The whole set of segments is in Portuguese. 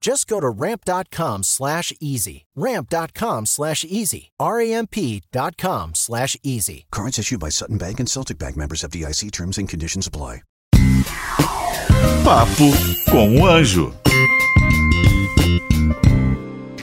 Just go to ramp.com slash easy. Ramp.com slash easy. R-A-M-P.com slash easy. Cards issued by Sutton Bank and Celtic Bank members of DIC terms and conditions apply. Papo com o Anjo.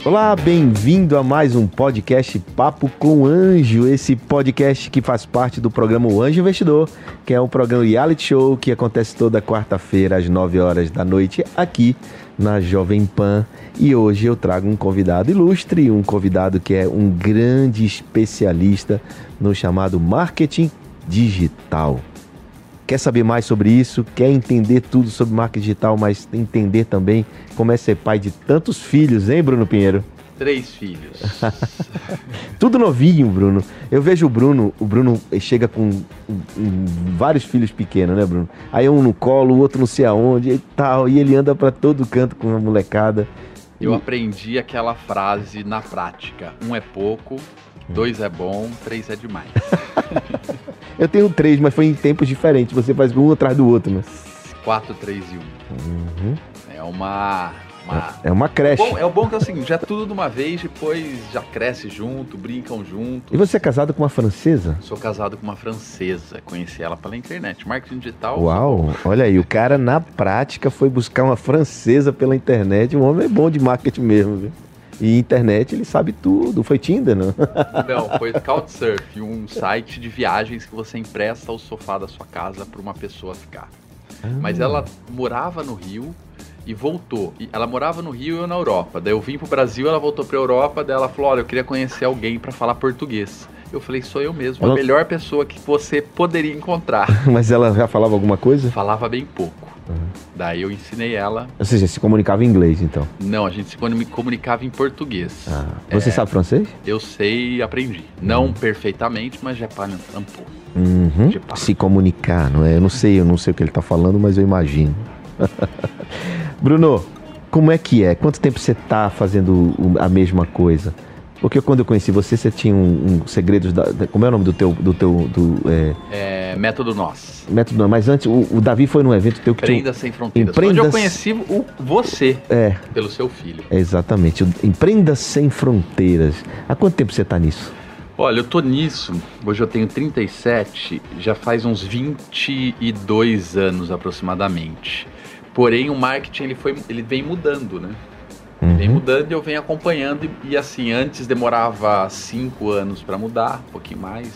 Olá, bem-vindo a mais um podcast Papo com o Anjo, esse podcast que faz parte do programa O Anjo Investidor, que é um programa reality show que acontece toda quarta-feira às 9 horas da noite aqui na Jovem Pan. E hoje eu trago um convidado ilustre, um convidado que é um grande especialista no chamado marketing digital. Quer saber mais sobre isso? Quer entender tudo sobre marketing digital, mas entender também como é ser pai de tantos filhos, hein, Bruno Pinheiro? Três filhos. Tudo novinho, Bruno. Eu vejo o Bruno, o Bruno chega com vários filhos pequenos, né, Bruno? Aí um no colo, o outro não sei aonde e tal, e ele anda para todo canto com a molecada. Eu aprendi aquela frase na prática: um é pouco, dois é bom, três é demais. Eu tenho três, mas foi em tempos diferentes. Você faz um atrás do outro, né? Quatro, três e um. Uhum. É uma. Uma... É uma creche. Bom, é o bom que é o seguinte, já tudo de uma vez, depois já cresce junto, brincam junto. E você é casado com uma francesa? Sou casado com uma francesa, conheci ela pela internet. Marketing digital. Uau, olha aí, o cara na prática foi buscar uma francesa pela internet. Um homem é bom de marketing mesmo, viu? E internet ele sabe tudo. Foi Tinder, não? Não, foi Couchsurf, um site de viagens que você empresta o sofá da sua casa para uma pessoa ficar. Ah. Mas ela morava no Rio e voltou. E ela morava no Rio e eu na Europa. Daí eu vim pro Brasil, ela voltou pra Europa, daí ela falou: "Olha, eu queria conhecer alguém para falar português". Eu falei: "Sou eu mesmo, Ela- a melhor pessoa que você poderia encontrar". Mas ela já falava alguma coisa? Falava bem pouco. Daí eu ensinei ela. Ou seja, se comunicava em inglês, então. Não, a gente se comu- comunicava em português. Ah, você sabe francês? Eu sei e aprendi. Não perfeitamente, mas já para um pouco. Uhum. Se comunicar, não é? Eu não sei, eu não sei o que ele tá falando, mas eu imagino. Bruno, como é que é? Quanto tempo você tá fazendo a mesma coisa? Porque quando eu conheci você, você tinha um, um segredos da, da- Como é o nome do teu. Do teu do, é, É, método nós. método não, mas antes, o, o Davi foi num evento teu que Empreenda sem fronteiras. Empreenda Onde eu conheci o, você É, pelo seu filho. exatamente. o Empreenda Sem Fronteiras. Há quanto tempo você tá nisso? Olha, eu tô nisso. Hoje eu tenho 37, já faz uns 22 anos aproximadamente. Porém, o marketing ele foi, ele vem mudando, né? Vem mudando e eu venho acompanhando. E, e assim, antes demorava 5 anos para mudar, um pouquinho mais.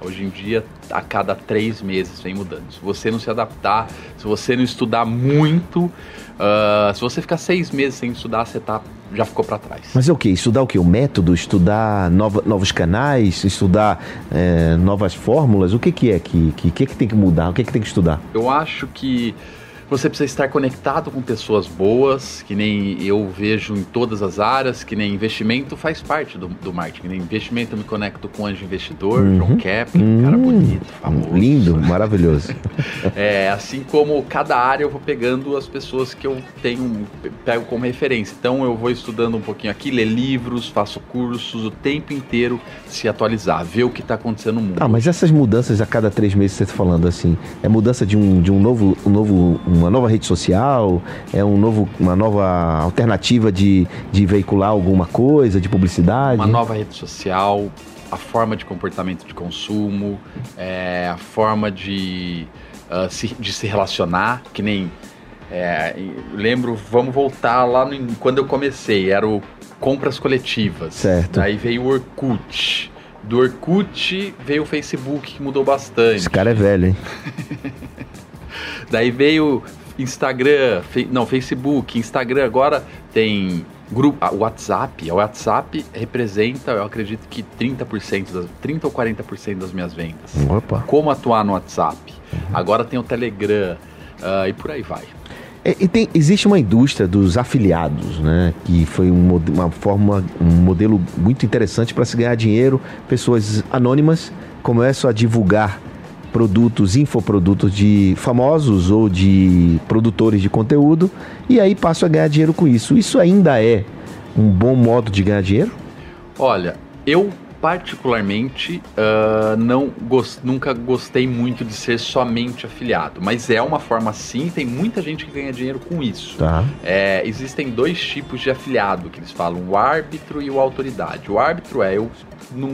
Hoje em dia, a cada três meses vem mudando. Se você não se adaptar, se você não estudar muito, ah, se você ficar seis meses sem estudar, você tá, já ficou para trás. Mas é o que? Estudar o que? O método? Estudar nova- novos canais? Estudar é, novas fórmulas? O que, que é que, que, que, que tem que mudar? O que, que tem que estudar? Eu acho que você precisa estar conectado com pessoas boas, que nem eu vejo em todas as áreas, que nem investimento faz parte do, do marketing. Nem investimento eu me conecto com anjo investidor, João Kepler, cara bonito, famoso. Uhum. Lindo, maravilhoso. É, assim como cada área eu vou pegando as pessoas que eu tenho, pego como referência. Então eu vou estudando um pouquinho aqui, ler livros, faço cursos, o tempo inteiro se atualizar, ver o que está acontecendo no mundo. Ah, mas essas mudanças a cada três meses, você está falando assim, é mudança de um, de um novo, um novo, uma nova rede social, é um novo, uma nova alternativa de, de veicular alguma coisa, de publicidade? Uma nova rede social, a forma de comportamento de consumo, é, a forma de, ah, se, de se relacionar, que nem. é, lembro, vamos voltar lá no- quando eu comecei, era o compras coletivas. Certo. Daí veio o Orkut. Do Orkut veio o Facebook, que mudou bastante. Esse cara é velho, hein? Daí veio Instagram, não, Facebook, Instagram, agora tem grupo, o WhatsApp. O WhatsApp representa, eu acredito que 30%, das, 30 ou 40% das minhas vendas. Opa. Como atuar no WhatsApp. Uhum. Agora tem o Telegram uh, e por aí vai. É, e tem, existe uma indústria dos afiliados, né? Que foi um, uma forma, um modelo muito interessante para se ganhar dinheiro. Pessoas anônimas começam a divulgar produtos, infoprodutos de famosos ou de produtores de conteúdo e aí passam a ganhar dinheiro com isso. Isso ainda é um bom modo de ganhar dinheiro? Olha, eu particularmente uh, não gost, nunca gostei muito de ser somente afiliado, mas é uma forma sim, tem muita gente que ganha dinheiro com isso. Tá. É, existem dois tipos de afiliado que eles falam, o árbitro e o autoridade. O árbitro é eu,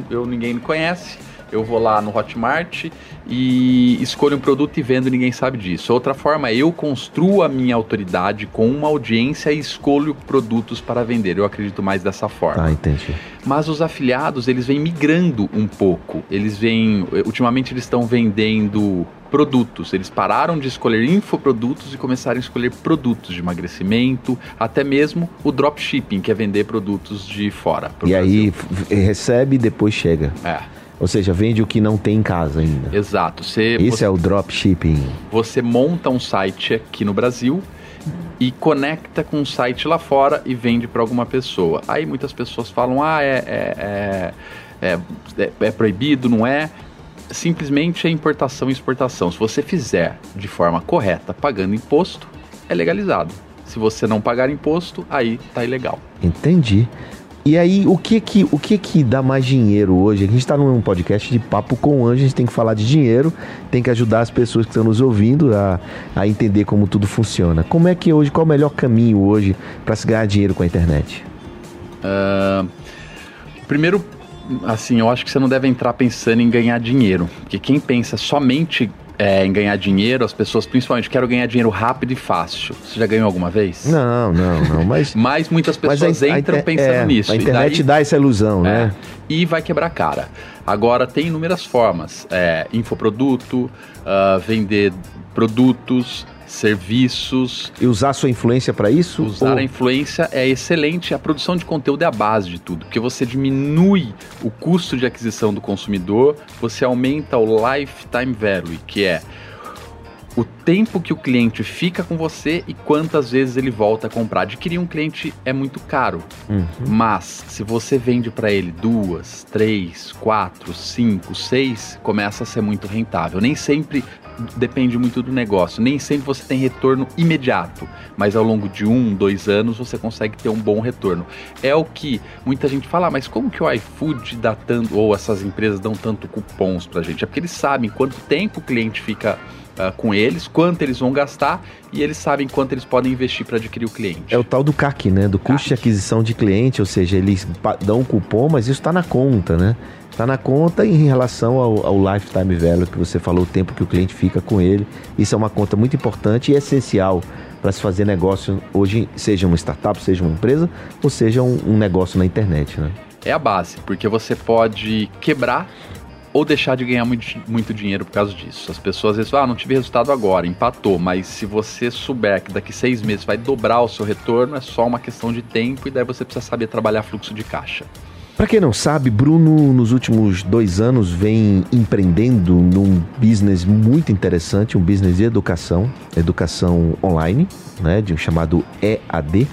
eu ninguém me conhece, eu vou lá no Hotmart e escolho um produto e vendo, ninguém sabe disso. Outra forma é eu construo a minha autoridade com uma audiência e escolho produtos para vender. Eu acredito mais dessa forma. Ah, entendi. Mas os afiliados, eles vêm migrando um pouco. Eles vêm, ultimamente eles estão vendendo produtos. Eles pararam de escolher infoprodutos e começaram a escolher produtos de emagrecimento, até mesmo o dropshipping, que é vender produtos de fora. E Brasil. aí recebe e depois chega. É. Ou seja, vende o que não tem em casa ainda. Exato. Você, Esse você, é o dropshipping. Você monta um site aqui no Brasil e conecta com um site lá fora e vende para alguma pessoa. Aí muitas pessoas falam: ah, é, é, é, é, é proibido, não é? Simplesmente é importação e exportação. Se você fizer de forma correta, pagando imposto, é legalizado. Se você não pagar imposto, aí tá ilegal. Entendi. E aí, o que que, o que que dá mais dinheiro hoje? A gente está num podcast de papo com anjo, a gente tem que falar de dinheiro, tem que ajudar as pessoas que estão nos ouvindo a, a entender como tudo funciona. Como é que hoje, qual é o melhor caminho hoje para se ganhar dinheiro com a internet? Uh, primeiro, assim, eu acho que você não deve entrar pensando em ganhar dinheiro, porque quem pensa somente é, em ganhar dinheiro, as pessoas principalmente querem ganhar dinheiro rápido e fácil. Você já ganhou alguma vez? Não, não, não. Mas, mas muitas pessoas mas a, entram a, pensando é, nisso. A internet daí, dá essa ilusão, é, né? E vai quebrar a cara. Agora tem inúmeras formas: é, infoproduto, uh, vender produtos serviços. E usar sua influência para isso? Usar ou... a influência é excelente. A produção de conteúdo é a base de tudo, porque você diminui o custo de aquisição do consumidor, você aumenta o lifetime value, que é o tempo que o cliente fica com você e quantas vezes ele volta a comprar. Adquirir um cliente é muito caro, uhum. mas se você vende para ele duas, três, quatro, cinco, seis, começa a ser muito rentável. Nem sempre depende muito do negócio. Nem sempre você tem retorno imediato, mas ao longo de um, dois anos você consegue ter um bom retorno. É o que muita gente fala, ah, mas como que o iFood dá tanto, ou essas empresas dão tanto cupons pra gente? É porque eles sabem quanto tempo o cliente fica Uh, com eles, quanto eles vão gastar e eles sabem quanto eles podem investir para adquirir o cliente. É o tal do CAC, né? Do custo CAC. de aquisição de cliente, ou seja, eles dão um cupom, mas isso está na conta, né? Está na conta em relação ao, ao, lifetime value que você falou, o tempo que o cliente fica com ele. Isso é uma conta muito importante e essencial para se fazer negócio hoje, seja uma startup, seja uma empresa, ou seja um, um negócio na internet, né? É a base, porque você pode quebrar ou deixar de ganhar muito, muito dinheiro por causa disso. As pessoas às vezes falam, ah, não tive resultado agora, empatou, mas se você souber que daqui seis meses vai dobrar o seu retorno, é só uma questão de tempo e daí você precisa saber trabalhar fluxo de caixa. Para quem não sabe, Bruno nos últimos dois anos vem empreendendo num business muito interessante, um business de educação, educação online, né, de um chamado EAD,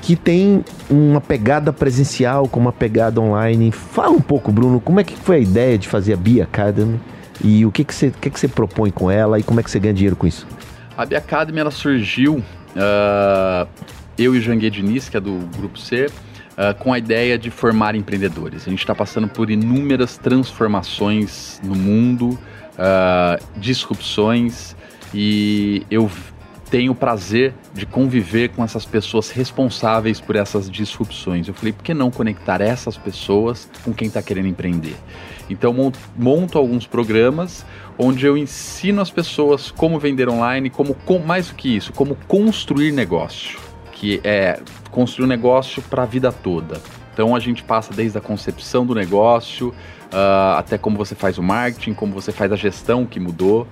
que tem uma pegada presencial com uma pegada online. Fala um pouco, Bruno, como é que foi a ideia de fazer a Bia Academy e o que que você, que que você propõe com ela e como é que você ganha dinheiro com isso? A Bia Academy ela surgiu, uh, eu e o Janguê Diniz, que é do Grupo C, uh, com a ideia de formar empreendedores. A gente está passando por inúmeras transformações no mundo, uh, disrupções, e eu tenho o prazer de conviver com essas pessoas responsáveis por essas disrupções. Eu falei, por que não conectar essas pessoas com quem está querendo empreender? Então, monto alguns programas onde eu ensino as pessoas como vender online, como mais do que isso, como construir negócio que é construir um negócio para a vida toda. Então a gente passa desde a concepção do negócio uh, até como você faz o marketing, como você faz a gestão que mudou.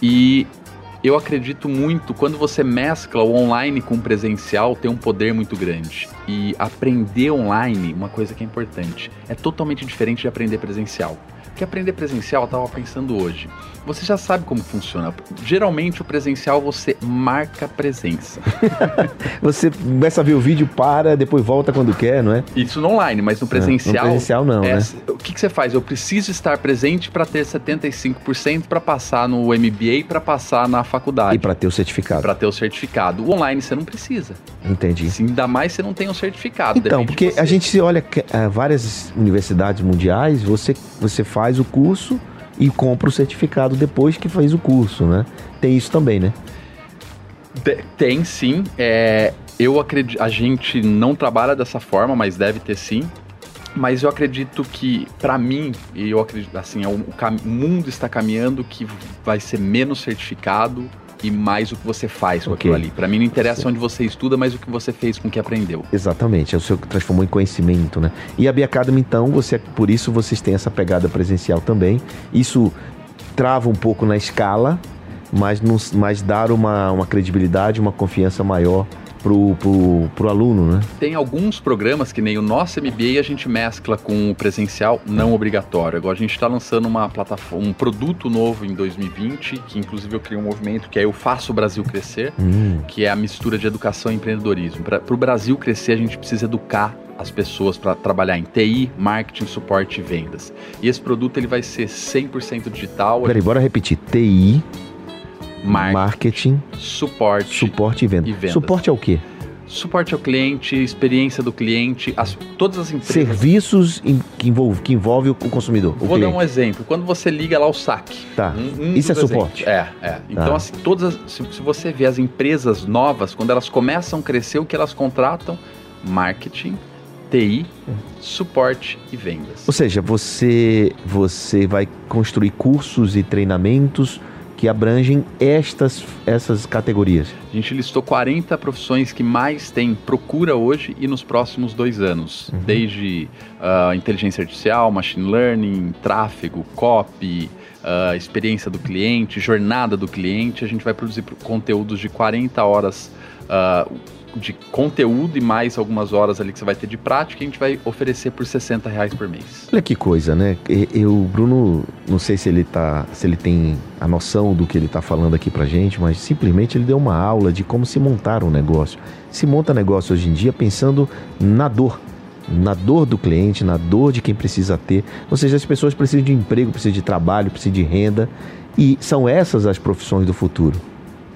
E eu acredito muito quando você mescla o online com o presencial, tem um poder muito grande. E aprender online, uma coisa que é importante, é totalmente diferente de aprender presencial. Porque aprender presencial, eu estava pensando hoje, você já sabe como funciona. Geralmente o presencial você marca presença. você começa a ver o vídeo, para, depois volta quando quer, não é? Isso no online, mas no presencial. É, no presencial não, é, né? O que, que você faz? Eu preciso estar presente para ter 75% para passar no MBA, para passar na faculdade. E para ter o certificado. Para ter o certificado. O online você não precisa. Entendi. Assim, ainda mais você não tem o um certificado. Então, porque a gente se olha uh, várias universidades mundiais, você, você faz o curso e compra o certificado depois que fez o curso, né? Tem isso também, né? Tem sim. É, eu acredito. A gente não trabalha dessa forma, mas deve ter sim. Mas eu acredito que, para mim, e eu acredito assim, é o, o mundo está caminhando que vai ser menos certificado e mais o que você faz com okay. aquilo ali. Para mim não interessa Sim. onde você estuda, mas o que você fez com o que aprendeu. Exatamente, é o seu que transformou em conhecimento, né? E a Bia Academy, então, você, por isso vocês têm essa pegada presencial também. Isso trava um pouco na escala, mas, nos, mas dar uma, uma credibilidade, uma confiança maior pro, pro, pro aluno, né? Tem alguns programas que nem o nosso MBA a gente mescla com o presencial não obrigatório. Agora a gente está lançando uma plataforma, um produto novo em 2020, que inclusive eu criei um movimento que é Eu Faço o Brasil Crescer, hum. que é a mistura de educação e empreendedorismo. Para o Brasil crescer, a gente precisa educar as pessoas para trabalhar em TI, marketing, suporte e vendas. E esse produto ele vai ser 100% digital. Peraí, bora repetir. TI, marketing, marketing suporte, suporte e, venda. e vendas. Suporte é o quê? Suporte ao cliente, experiência do cliente, as, todas as empresas. Serviços que envolve, que envolve o consumidor. O Vou cliente. dar um exemplo. Quando você liga lá o saque. Tá. Um, um Isso é suporte. É, é. Então, tá. assim, todas as, se, se você vê as empresas novas, quando elas começam a crescer, o que elas contratam? Marketing, TI, suporte e vendas. Ou seja, você, você vai construir cursos e treinamentos que abrangem estas essas categorias? A gente listou 40 profissões que mais tem procura hoje e nos próximos dois anos, uhum. desde uh, inteligência artificial, machine learning, tráfego, copy, uh, experiência do cliente, jornada do cliente. A gente vai produzir conteúdos de 40 horas. Uh, de conteúdo e mais algumas horas ali que você vai ter de prática, a gente vai oferecer por 60 reais por mês. Olha que coisa, né? Eu, Bruno, não sei se ele tá, se ele tem a noção do que ele está falando aqui pra gente, mas simplesmente ele deu uma aula de como se montar um negócio. Se monta negócio hoje em dia pensando na dor, na dor do cliente, na dor de quem precisa ter. Ou seja, as pessoas precisam de emprego, precisam de trabalho, precisam de renda. E são essas as profissões do futuro.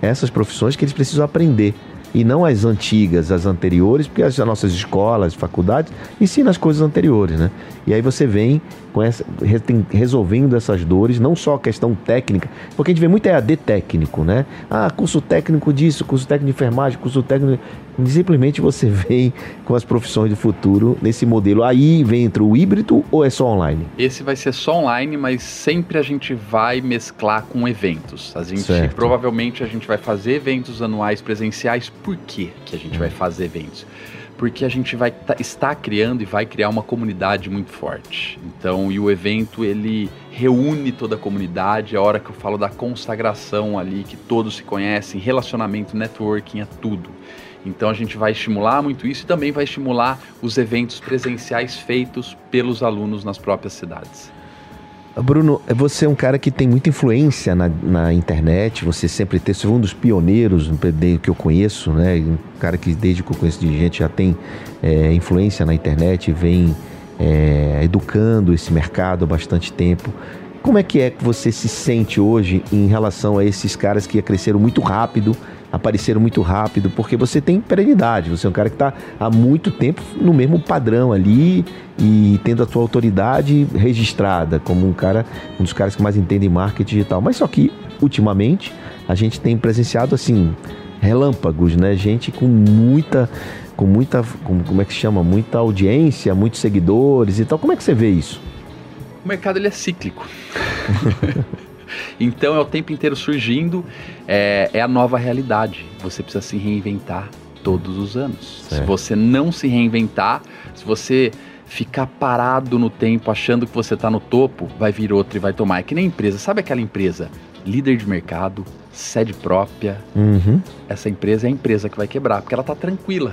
Essas profissões que eles precisam aprender e não as antigas, as anteriores, porque as nossas escolas, faculdades ensinam as coisas anteriores, né? E aí você vem com essa, resolvendo essas dores, não só a questão técnica, porque a gente vê muito EAD técnico, né? Ah, curso técnico disso, curso técnico de enfermagem, curso técnico. Simplesmente você vem com as profissões do futuro nesse modelo. Aí vem entre o híbrido ou é só online? Esse vai ser só online, mas sempre a gente vai mesclar com eventos. A gente certo. provavelmente a gente vai fazer eventos anuais presenciais. Por que que a gente vai fazer eventos? porque a gente vai estar criando e vai criar uma comunidade muito forte. Então, e o evento ele reúne toda a comunidade, a hora que eu falo da consagração ali, que todos se conhecem, relacionamento, networking, é tudo. Então a gente vai estimular muito isso e também vai estimular os eventos presenciais feitos pelos alunos nas próprias cidades. Bruno, você é um cara que tem muita influência na, na internet, você sempre teve, você foi um dos pioneiros que eu conheço, né? Um cara que desde que eu conheço de gente já tem é, influência na internet, vem é, educando esse mercado há bastante tempo. Como é que é que você se sente hoje em relação a esses caras que cresceram muito rápido apareceram muito rápido, porque você tem perenidade, você é um cara que está há muito tempo no mesmo padrão ali e tendo a sua autoridade registrada como um cara, um dos caras que mais entendem marketing digital. Mas só que ultimamente a gente tem presenciado assim relâmpagos, né? Gente com muita com muita como é que chama, muita audiência, muitos seguidores e tal. Como é que você vê isso? O mercado ele é cíclico. Então é o tempo inteiro surgindo, é, é a nova realidade. Você precisa se reinventar todos os anos. Se você não se reinventar, se você ficar parado no tempo achando que você está no topo, vai vir outro e vai tomar. É que nem empresa. Sabe aquela empresa líder de mercado, sede própria. Uhum. Essa empresa é a empresa que vai quebrar, porque ela está tranquila.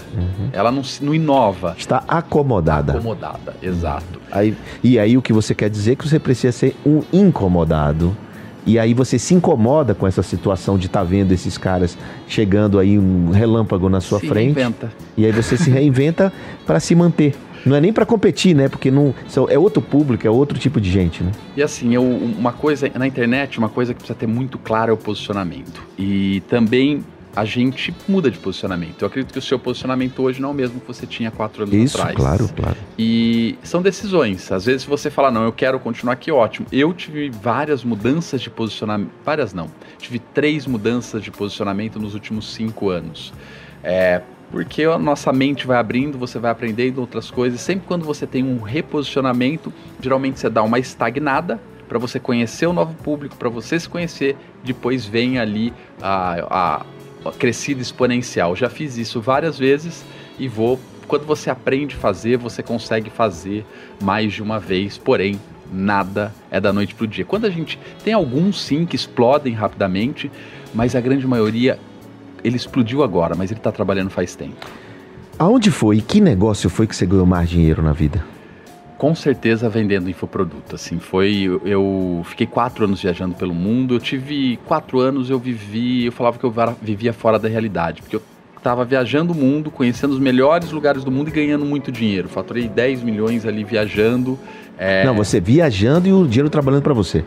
Ela não, se- não inova. Está acomodada. Acomodada, exato. Aí, e aí o que você quer dizer é que você precisa ser um incomodado. E aí você se incomoda com essa situação de estar vendo esses caras chegando aí um relâmpago na sua Se frente. reinventa. E aí você se reinventa para se manter. Não é nem para competir, né? Porque não, é outro público, é outro tipo de gente, né? E assim, eu, uma coisa na internet, uma coisa que precisa ter muito claro é o posicionamento. E também a gente muda de posicionamento. Eu acredito que o seu posicionamento hoje não é o mesmo que você tinha quatro anos Isso, atrás. claro, claro. E são decisões. Às vezes você fala, não, eu quero continuar aqui, ótimo. Eu tive várias mudanças de posicionamento. Várias não. Tive três mudanças de posicionamento nos últimos cinco anos. É, porque a nossa mente vai abrindo, você vai aprendendo outras coisas. Sempre quando você tem um reposicionamento, geralmente você dá uma estagnada para você conhecer o novo público, para você se conhecer. Depois vem ali a, a crescida exponencial. Já fiz isso várias vezes e vou quando você aprende a fazer, você consegue fazer mais de uma vez, porém, nada é da noite pro dia. Quando a gente tem alguns sim que explodem rapidamente, mas a grande maioria ele explodiu agora, mas ele está trabalhando faz tempo. Aonde foi e que negócio foi que você ganhou mais dinheiro na vida? Com certeza vendendo infoproduto, assim, foi, eu, fiquei quatro anos viajando pelo mundo, eu tive quatro anos, eu vivi, eu falava que eu vivia fora da realidade, porque eu estava viajando o mundo, conhecendo os melhores lugares do mundo e ganhando muito dinheiro, faturei 10 milhões ali viajando, é, Não, você viajando e o dinheiro trabalhando para você.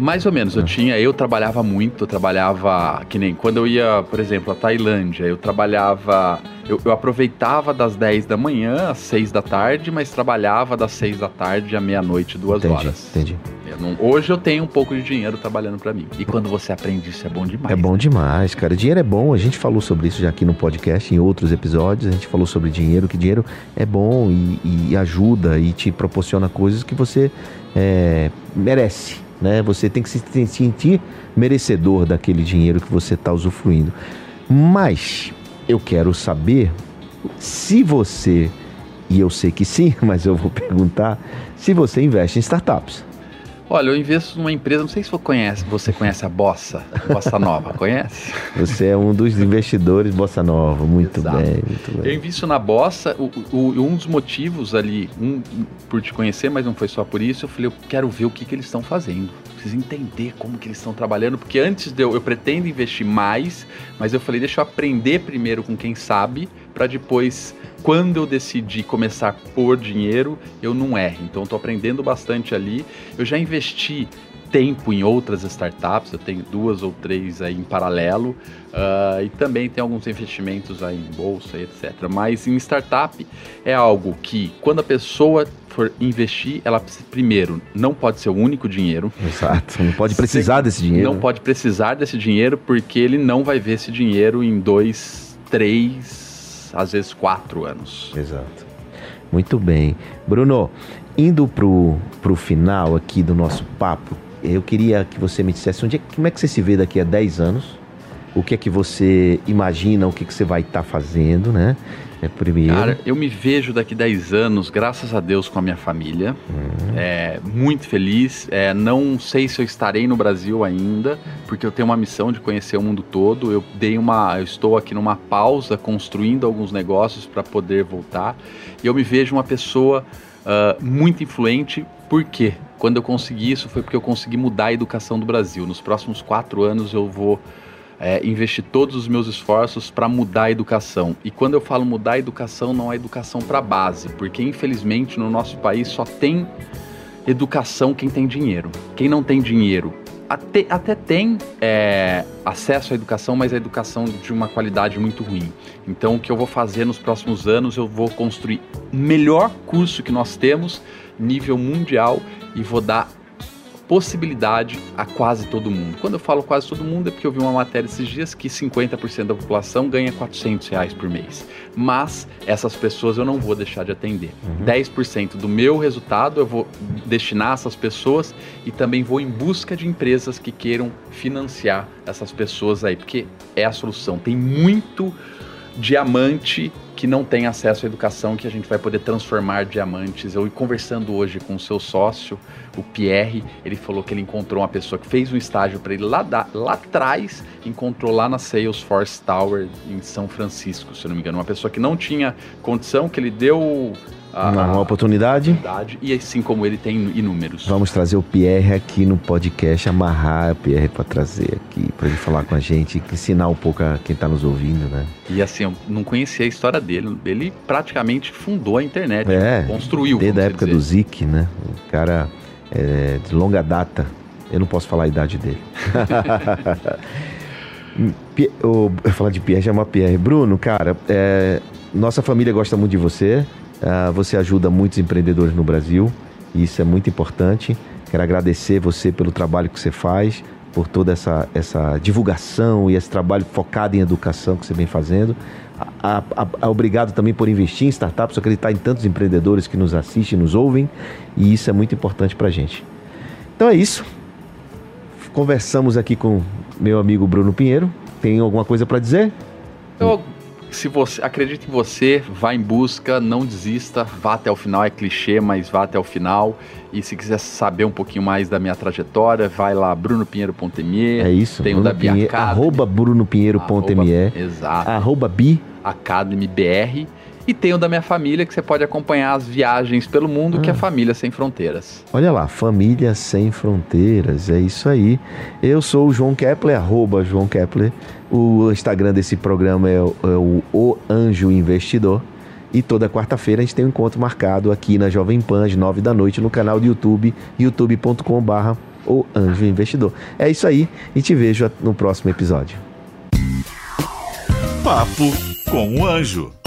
Mais ou menos, eu tinha, eu trabalhava muito, eu trabalhava, que nem quando eu ia, por exemplo, à Tailândia, eu trabalhava, eu, eu aproveitava das 10 da manhã às 6 da tarde, mas trabalhava das 6 da tarde à meia-noite, duas entendi, horas. entendi. Eu não- hoje eu tenho um pouco de dinheiro trabalhando pra mim. E quando você aprende isso é bom demais. É bom demais, cara. Dinheiro é bom. A gente falou sobre isso já aqui no podcast, em outros episódios. A gente falou sobre dinheiro, que dinheiro é bom e, e ajuda e te proporciona coisas que você é, merece. Né? Você tem que se se sentir merecedor daquele dinheiro que você está usufruindo. Mas eu quero saber se você, e eu sei que sim, mas eu vou perguntar, se você investe em startups. Olha, eu investo numa empresa, não sei se você conhece, você conhece a Bossa, Bossa Nova, conhece? Você é um dos investidores Bossa Nova. Muito Exato. bem, muito Eu bem. invisto na Bossa, o, o- um dos motivos ali, um, por te conhecer, mas não foi só por isso, eu falei, eu quero ver o que, que eles estão fazendo. Preciso entender como que eles estão trabalhando, porque antes de eu, eu pretendo investir mais, mas eu falei, deixa eu aprender primeiro com quem sabe, para depois, quando eu decidir começar a pôr dinheiro, eu não erre. Então, estou aprendendo bastante ali. Eu já investi tempo em outras startups, eu tenho duas ou três aí em paralelo, ah, e também tem alguns investimentos aí em bolsa, etc. Mas em startup é algo que, quando a pessoa for investir, ela primeiro não pode ser o único dinheiro, Exato. Não pode precisar desse dinheiro. não pode precisar desse dinheiro porque ele não vai ver esse dinheiro em dois, três, às vezes quatro anos. Exato. Muito bem. Bruno, indo pro, pro final aqui do nosso papo, eu queria que você me dissesse onde é, como é que você se vê daqui a 10 anos? O que é que você imagina, o que, que você vai estar fazendo, né? É primeiro. Cara, eu me vejo daqui 10 anos, graças a Deus, com a minha família. É, muito feliz. É, não sei se eu estarei no Brasil ainda, porque eu tenho uma missão de conhecer o mundo todo. Eu dei uma, eu estou aqui numa pausa, construindo alguns negócios para poder voltar. E eu me vejo uma pessoa ah, muito influente. Por quê? Quando eu consegui isso foi porque eu consegui mudar a educação do Brasil. Nos próximos quatro anos eu vou é, investir todos os meus esforços para mudar a educação. E quando eu falo mudar a educação, não é educação para base, porque infelizmente no nosso país só tem educação quem tem dinheiro. Quem não tem dinheiro até, até tem é, acesso à educação, mas a educação de uma qualidade muito ruim. Então, o que eu vou fazer nos próximos anos, eu vou construir o melhor curso que nós temos, nível mundial, e vou dar possibilidade a quase todo mundo. Quando eu falo quase todo mundo é porque eu vi uma matéria esses dias que 50% da população ganha 400 reais por mês. Mas essas pessoas eu não vou deixar de atender. 10% do meu resultado eu vou destinar a essas pessoas e também vou em busca de empresas que queiram financiar essas pessoas aí, porque é a solução. Tem muito diamante que não tem acesso à educação, que a gente vai poder transformar diamantes. Eu conversando hoje com o seu sócio, o Pierre, ele falou que ele encontrou uma pessoa que fez um estágio para ele lá, da, lá atrás, encontrou lá na Salesforce Tower em São Francisco, se não me engano, uma pessoa que não tinha condição, que ele deu a, uma oportunidade. E assim como ele tem inúmeros. Vamos trazer o Pierre aqui no podcast, amarrar o Pierre para trazer aqui, para ele falar com a gente, ensinar um pouco a quem está nos ouvindo, né? E assim, eu não conhecia a história dele. Ele praticamente fundou a internet, é, construiu. Desde a época dizer. do Zik, né? O cara é, de longa data. Eu não posso falar a idade dele. eu falar de Pierre, chama Pierre. Bruno, cara, é, nossa família gosta muito de você. Uh, você ajuda muitos empreendedores no Brasil e isso é muito importante. Quero agradecer você pelo trabalho que você faz, por toda essa, essa divulgação e esse trabalho focado em educação que você vem fazendo. A, a, a, obrigado também por investir em startups, acreditar em tantos empreendedores que nos assistem, nos ouvem, e isso é muito importante para a gente. Então é isso. Conversamos aqui com meu amigo Bruno Pinheiro. Tem alguma coisa para dizer? Eu se você acredita em você, vá em busca, não desista, vá até o final, é clichê, mas vá até o final. E se quiser saber um pouquinho mais da minha trajetória, vai lá brunopinheiro.me. É isso. Tem Bruno o da Pinheiro, Arroba brunopinheiro.me. Exato. Arroba bi. Academy BR. E tem o da minha família, que você pode acompanhar as viagens pelo mundo, ah. que é ah. Família Sem Fronteiras. Olha lá, Família Sem Fronteiras, é isso aí. Eu sou o João Kepler, arroba João Kepler. O Instagram desse programa é o, é o, o Anjo Investidor. E toda quarta-feira a gente tem um encontro marcado aqui na Jovem Pan, às nove da noite, no canal do YouTube, youtube.com.br o Anjo Investidor. É isso aí e te vejo no próximo episódio. Papo com o Anjo.